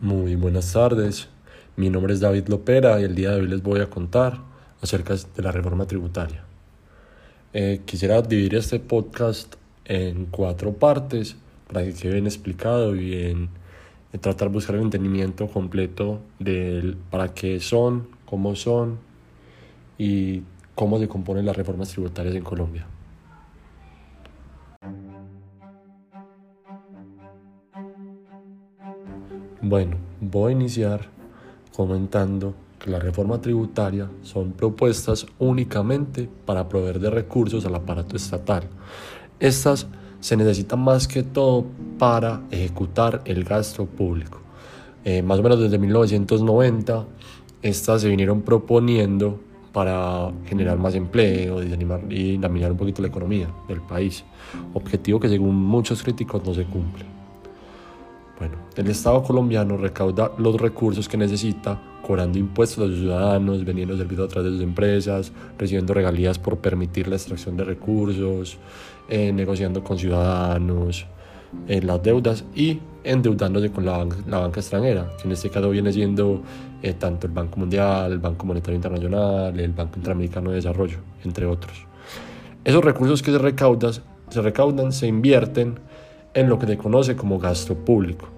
Muy buenas tardes, mi nombre es David Lopera y el día de hoy les voy a contar acerca de la reforma tributaria. Eh, quisiera dividir este podcast en cuatro partes para que quede bien explicado y bien eh, tratar de buscar el entendimiento completo de para qué son, cómo son y cómo se componen las reformas tributarias en Colombia. Bueno, voy a iniciar comentando que la reforma tributaria son propuestas únicamente para proveer de recursos al aparato estatal. Estas se necesitan más que todo para ejecutar el gasto público. Eh, más o menos desde 1990, estas se vinieron proponiendo para generar más empleo y dinamizar un poquito la economía del país, objetivo que según muchos críticos no se cumple. Bueno, el Estado colombiano recauda los recursos que necesita cobrando impuestos a los ciudadanos, vendiendo servicios a través de sus empresas, recibiendo regalías por permitir la extracción de recursos, eh, negociando con ciudadanos en las deudas y endeudándose con la, banca extranjera, que en este caso viene siendo eh, tanto el Banco Mundial, el Banco Monetario Internacional, el Banco Interamericano de Desarrollo, entre otros. Esos recursos que se recaudan, se recaudan, se invierten en lo que se conoce como gasto público,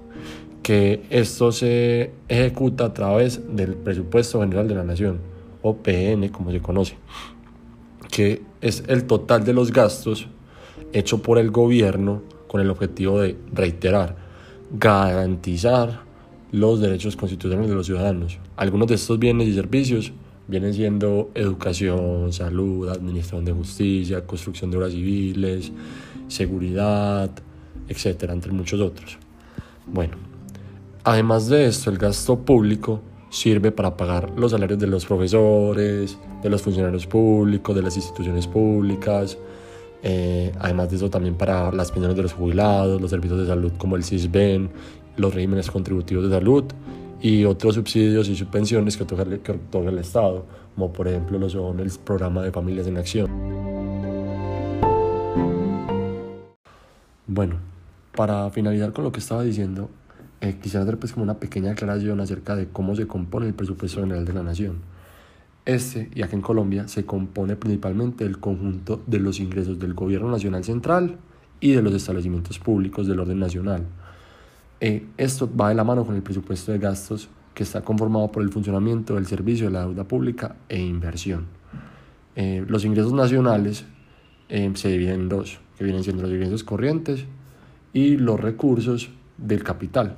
que esto se ejecuta a través del presupuesto general de la nación, o PN como se conoce, que es el total de los gastos hecho por el gobierno con el objetivo de reiterar, garantizar los derechos constitucionales de los ciudadanos. Algunos de estos bienes y servicios vienen siendo educación, salud, administración de justicia, construcción de obras civiles, seguridad, etcétera, entre muchos otros. Bueno, además de esto, el gasto público sirve para pagar los salarios de los profesores, de los funcionarios públicos, de las instituciones públicas, eh, además de eso también para las pensiones de los jubilados, los servicios de salud como el CISBEN, los regímenes contributivos de salud y otros subsidios y subvenciones que otorga, que otorga el Estado, como por ejemplo lo son el programa de familias en acción. Bueno, para finalizar con lo que estaba diciendo, eh, quisiera hacer pues como una pequeña aclaración acerca de cómo se compone el presupuesto general de la nación. Este, y aquí en Colombia, se compone principalmente del conjunto de los ingresos del gobierno nacional central y de los establecimientos públicos del orden nacional. Eh, esto va de la mano con el presupuesto de gastos que está conformado por el funcionamiento del servicio de la deuda pública e inversión. Eh, los ingresos nacionales eh, se dividen en dos, que vienen siendo los ingresos corrientes y los recursos del capital.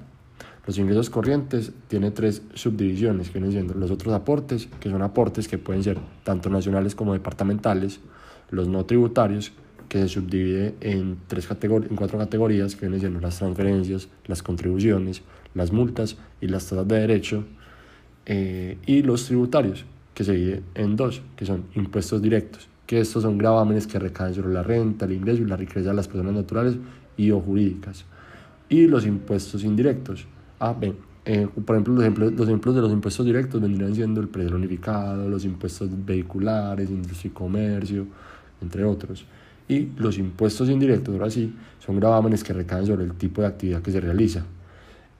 Los ingresos corrientes tienen tres subdivisiones, que vienen siendo los otros aportes, que son aportes que pueden ser tanto nacionales como departamentales, los no tributarios, que se subdivide en, tres en cuatro categorías, que vienen siendo las transferencias, las contribuciones, las multas y las tasas de derecho, eh, y los tributarios, que se divide en dos, que son impuestos directos, que estos son gravámenes que recaen sobre la renta, el ingreso y la riqueza de las personas naturales y o jurídicas. Y los impuestos indirectos. Ah, ven, eh, por ejemplo, los ejemplos, los ejemplos de los impuestos directos vendrían siendo el precio unificado, los impuestos vehiculares, industria y comercio, entre otros. Y los impuestos indirectos, ahora sí, son gravámenes que recaen sobre el tipo de actividad que se realiza.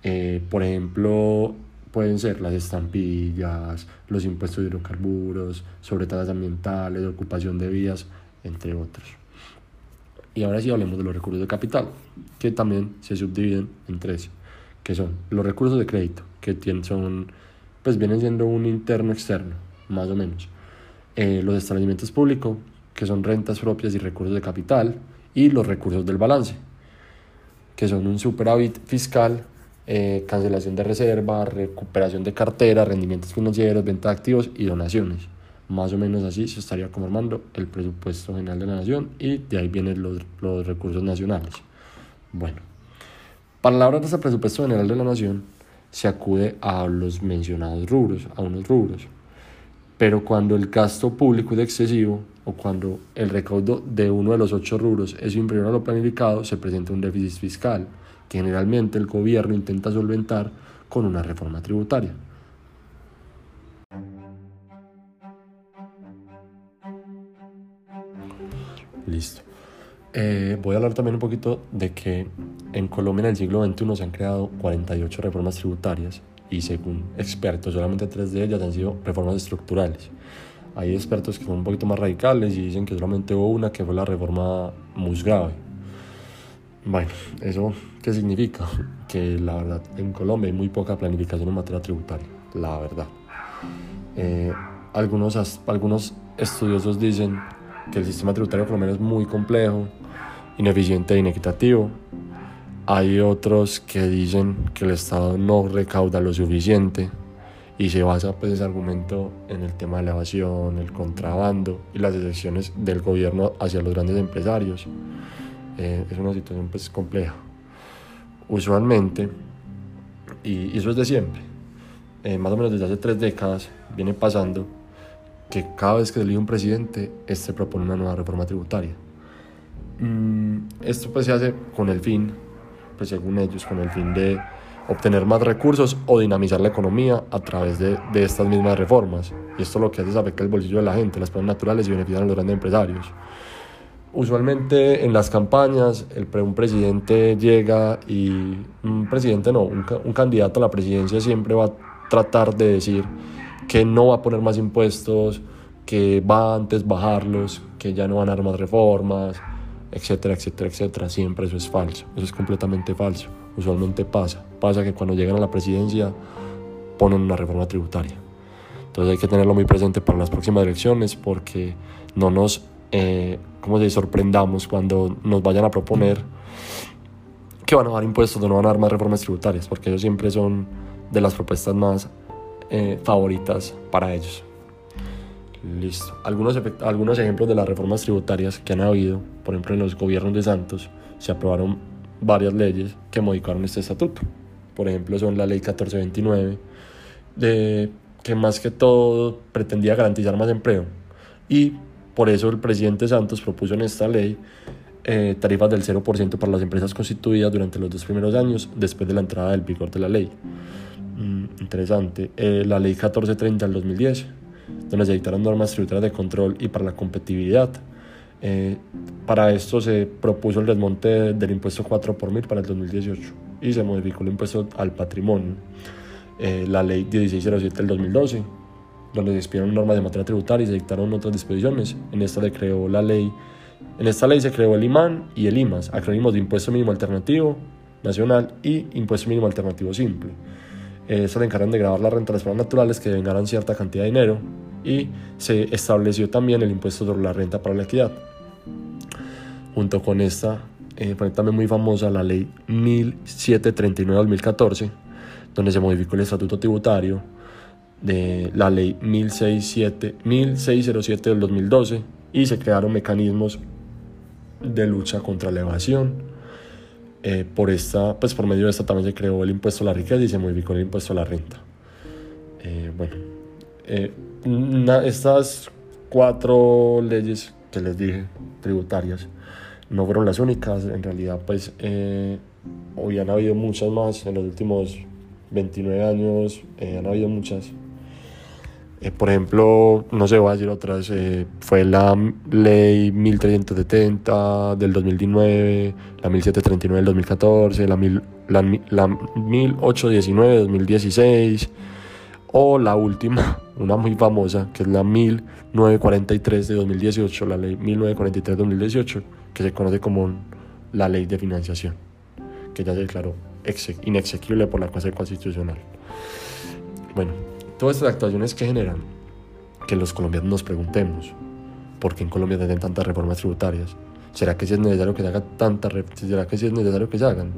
Eh, por ejemplo, pueden ser las estampillas, los impuestos de hidrocarburos, sobre tasas ambientales, ocupación de vías, entre otros. Y ahora sí hablemos de los recursos de capital, que también se subdividen en tres, que son los recursos de crédito, que son, pues vienen siendo un interno externo, más o menos. Eh, los establecimientos públicos, que son rentas propias y recursos de capital, y los recursos del balance, que son un superávit fiscal, eh, cancelación de reserva, recuperación de cartera, rendimientos financieros, venta de activos y donaciones. Más o menos así se estaría conformando el presupuesto general de la nación y de ahí vienen los, los recursos nacionales. Bueno, para la hora de presupuesto general de la nación se acude a los mencionados rubros, a unos rubros. Pero cuando el gasto público es excesivo o cuando el recaudo de uno de los ocho rubros es inferior a lo planificado, se presenta un déficit fiscal que generalmente el gobierno intenta solventar con una reforma tributaria. Listo. Eh, voy a hablar también un poquito de que en Colombia en el siglo XXI se han creado 48 reformas tributarias y según expertos solamente tres de ellas han sido reformas estructurales. Hay expertos que son un poquito más radicales y dicen que solamente hubo una que fue la reforma grave Bueno, ¿eso qué significa? Que la verdad en Colombia hay muy poca planificación en materia tributaria, la verdad. Eh, algunos, algunos estudiosos dicen que el sistema tributario colombiano es muy complejo, ineficiente e inequitativo. Hay otros que dicen que el Estado no recauda lo suficiente y se basa pues ese argumento en el tema de la evasión, el contrabando y las decisiones del gobierno hacia los grandes empresarios. Eh, es una situación pues compleja. Usualmente, y, eso es de siempre, eh, más o menos desde hace tres décadas viene pasando que cada vez que se elige un presidente, este propone una nueva reforma tributaria. Mm, esto pues se hace con el fin, pues según ellos, con el fin de obtener más recursos o dinamizar la economía a través de, de estas mismas reformas. Y esto lo que hace es afectar el bolsillo de la gente, las personas naturales y beneficiar a los grandes empresarios. Usualmente en las campañas el, un presidente llega y un presidente no, un, un candidato a la presidencia siempre va a tratar de decir que no va a poner más impuestos, que va antes bajarlos, que ya no van a dar más reformas, etcétera, etcétera, etcétera. Siempre eso es falso, eso es completamente falso. Usualmente pasa, pasa que cuando llegan a la presidencia ponen una reforma tributaria. Entonces hay que tenerlo muy presente para las próximas elecciones porque no nos, eh, sorprendamos cuando nos vayan a proponer que van a dar impuestos o no van a dar más reformas tributarias, porque ellos siempre son de las propuestas más eh, favoritas para ellos. Listo. Algunos, algunos ejemplos de las reformas tributarias que han habido, por ejemplo en los gobiernos de Santos, se aprobaron varias leyes que modificaron este estatuto. Por ejemplo, son la ley 1429, de, que más que todo pretendía garantizar más empleo. Y por eso el presidente Santos propuso en esta ley eh, tarifas del 0% para las empresas constituidas durante los dos primeros años después de la entrada del vigor de la ley. Mm, interesante. Eh, la ley 1430 del 2010 donde se dictaron normas tributarias de control y para la competitividad. Eh, para esto se propuso el desmonte del impuesto 4 por mil para el 2018 y se modificó el impuesto al patrimonio. Eh, la ley 1607 del 2012, donde se expidieron normas de materia tributaria y se dictaron otras disposiciones. En esta, le creó la ley, en esta ley se creó el IMAN y el IMAS, acrónimos de Impuesto Mínimo Alternativo Nacional y Impuesto Mínimo Alternativo Simple. Eh, se le encargan de grabar la renta de las naturales que vengaran cierta cantidad de dinero y se estableció también el impuesto sobre la renta para la equidad. Junto con esta, eh, también muy famosa la ley 1739-2014, donde se modificó el estatuto tributario, de la ley 1607, 1607 del 2012 y se crearon mecanismos de lucha contra la evasión. Eh, por, esta, pues por medio de esta también se creó el impuesto a la riqueza y se modificó el impuesto a la renta. Eh, bueno, eh, estas cuatro leyes que les dije, tributarias, no fueron las únicas, en realidad pues eh, hoy han habido muchas más, en los últimos 29 años eh, han habido muchas. Por ejemplo, no sé, voy a decir otras, fue la ley 1370 del 2019, la 1739 del 2014, la, la, la 1819 del 2016 o la última, una muy famosa, que es la 1943 de 2018, la ley 1943 de 2018, que se conoce como la ley de financiación, que ya se declaró inexequible por la Corte Constitucional. Bueno, todas estas actuaciones que generan que los colombianos nos preguntemos, ¿por qué en Colombia tienen tantas reformas tributarias? ¿Será que si es necesario que se hagan tantas, será que si es necesario que se hagan?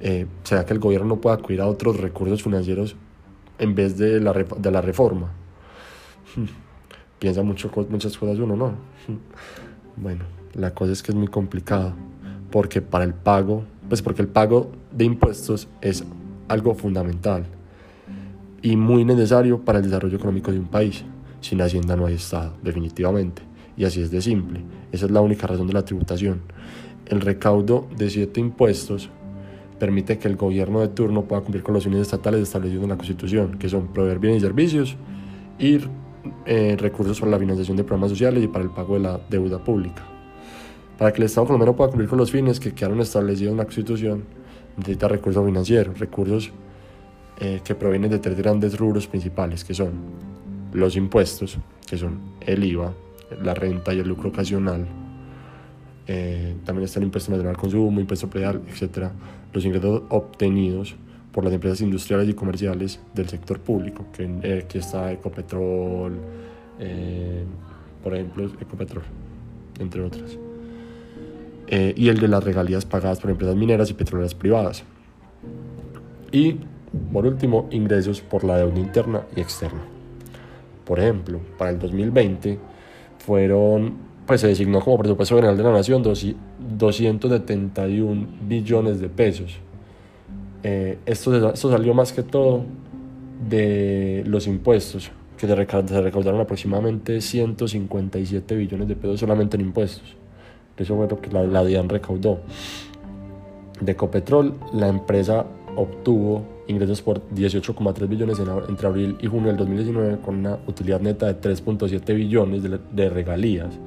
Eh, ¿Será que el gobierno no puede acudir a otros recursos financieros en vez de la, de la reforma. Piensa mucho, muchas cosas uno, ¿no? Bueno, la cosa es que es muy complicado, porque para el pago, pues porque el pago de impuestos es algo fundamental y muy necesario para el desarrollo económico de un país. Sin Hacienda no hay Estado, definitivamente. Y así es de simple. Esa es la única razón de la tributación. El recaudo de siete impuestos permite que el gobierno de turno pueda cumplir con los fines estatales establecidos en la Constitución, que son proveer bienes y servicios y eh, recursos para la financiación de programas sociales y para el pago de la deuda pública. Para que el Estado colombiano pueda cumplir con los fines que quedaron establecidos en la Constitución, necesita recursos financieros, recursos eh, que provienen de tres grandes rubros principales, que son los impuestos, que son el IVA, la renta y el lucro ocasional. Eh, también está el impuesto nacional al consumo, impuesto predial, etc. Los ingresos obtenidos por las empresas industriales y comerciales del sector público, que eh, aquí está Ecopetrol, eh, por ejemplo, Ecopetrol, entre otras. y el de las regalías pagadas por empresas mineras y petroleras privadas. Y, por último, ingresos por la deuda interna y externa. Por ejemplo, para el 2020 fueron, pues se designó como presupuesto general de la nación 271 billones de pesos. Eh, esto, esto salió más que todo de los impuestos, que se recaudaron aproximadamente 157 billones de pesos solamente en impuestos. Eso fue lo que la, la DIAN recaudó. De Ecopetrol, la empresa obtuvo ingresos por 18,3 billones entre abril y junio del 2019 con una utilidad neta de 3,7 billones de, regalías.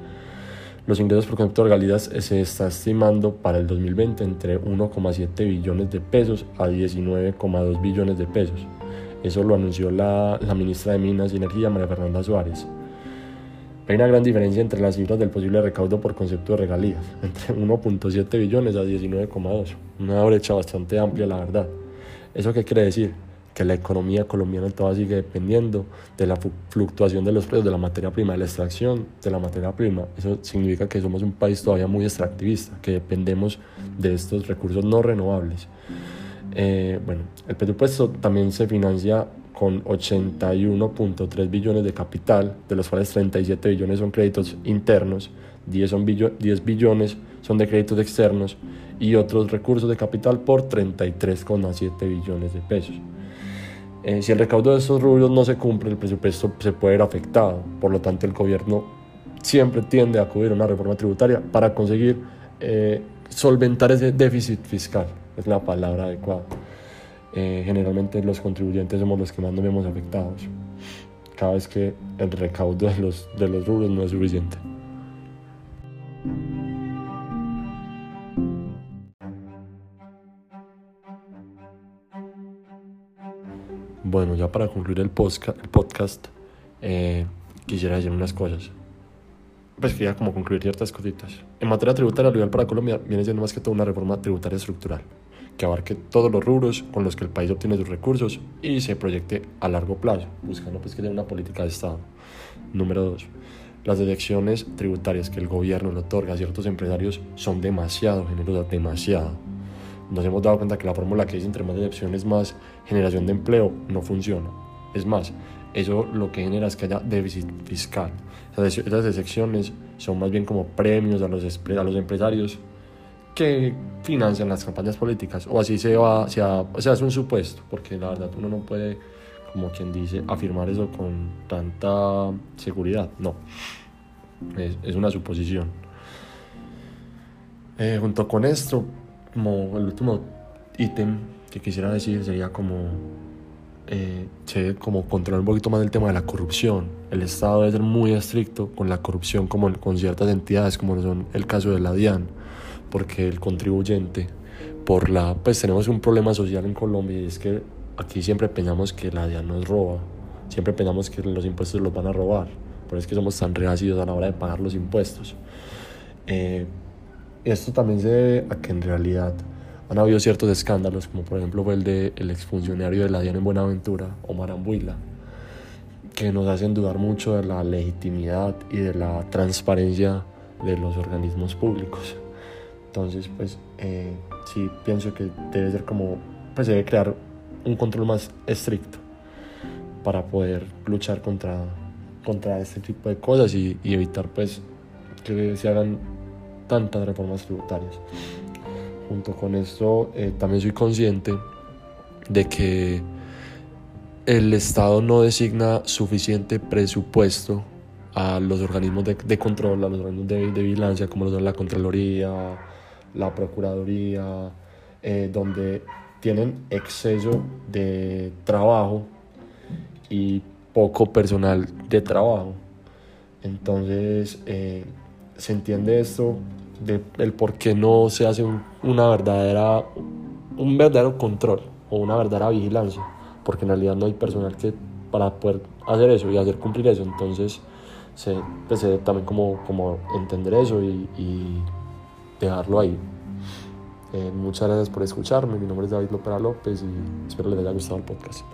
Los ingresos por concepto de regalías se está estimando para el 2020 entre 1,7 billones de pesos a 19,2 billones de pesos. Eso lo anunció la, la ministra de Minas y Energía, María Fernanda Suárez. Hay una gran diferencia entre las cifras del posible recaudo por concepto de regalías, entre 1.7 billones a 19,2. Una brecha bastante amplia, la verdad. ¿Eso qué quiere decir? Que la economía colombiana toda sigue dependiendo de la fluctuación de los precios de la materia prima, de la extracción de la materia prima. Eso significa que somos un país todavía muy extractivista, que dependemos de estos recursos no renovables. Eh, bueno, el presupuesto también se financia con 81.3 billones de capital, de los cuales 37 billones son créditos internos, 10, son 10 billones son de créditos externos y otros recursos de capital por 33,7 billones de pesos. Eh, si el recaudo de esos rubros no se cumple, el presupuesto se puede ver afectado. Por lo tanto, el gobierno siempre tiende a acudir a una reforma tributaria para conseguir eh, solventar ese déficit fiscal, es la palabra adecuada. Eh, generalmente los contribuyentes somos los que más nos vemos afectados cada vez que el recaudo de los, de los rubros no es suficiente. Bueno, ya para concluir el, podcast, el podcast eh, quisiera decir unas cosas. Pues quería como concluir ciertas cositas. En materia tributaria, lo ideal para Colombia viene siendo más que todo una reforma tributaria estructural que abarque todos los rubros con los que el país obtiene sus recursos y se proyecte a largo plazo, buscando pues que haya una política de Estado. Número dos, las deducciones tributarias que el gobierno le otorga a ciertos empresarios son demasiado generosas, demasiado nos hemos dado cuenta que la fórmula que dice entre más decepciones más generación de empleo no funciona. Es más, eso lo que genera es que haya déficit fiscal. Esas decepciones son más bien como premios a los, a los empresarios que financian las campañas políticas. O así se va, se o sea, es un supuesto, porque la verdad uno no puede, como quien dice, afirmar eso con tanta seguridad. No, es, es una suposición. Eh, junto con esto, como el último ítem que quisiera decir sería como, eh, como controlar un poquito más el tema de la corrupción. El Estado debe ser muy estricto con la corrupción, como con ciertas entidades, como son el caso de la DIAN, porque el contribuyente, por la, pues tenemos un problema social en Colombia y es que aquí siempre pensamos que la DIAN nos roba, siempre pensamos que los impuestos los van a robar, por eso es que somos tan reacidos a la hora de pagar los impuestos. Eh, esto también se debe a que en realidad han habido ciertos escándalos, como por ejemplo fue el del el exfuncionario de la DIAN en Buenaventura, Omar Ambuila, que nos hacen dudar mucho de la legitimidad y de la transparencia de los organismos públicos. Entonces, pues eh, sí pienso que debe ser como, pues debe crear un control más estricto para poder luchar contra, contra este tipo de cosas y, y evitar pues que se hagan tantas reformas tributarias. Junto con esto, eh, también soy consciente de que el Estado no designa suficiente presupuesto a los organismos de, control, a los organismos de, vigilancia, como son la Contraloría, la Procuraduría, eh, donde tienen exceso de trabajo y poco personal de trabajo. Entonces, eh, se entiende esto de el por qué no se hace un, una verdadera, un verdadero control o una verdadera vigilancia, porque en realidad no hay personal que para poder hacer eso y hacer cumplir eso, entonces se, pues, también como, como entender eso y, y dejarlo ahí. Eh, muchas gracias por escucharme, mi nombre es David Lopera López y espero les haya gustado el podcast.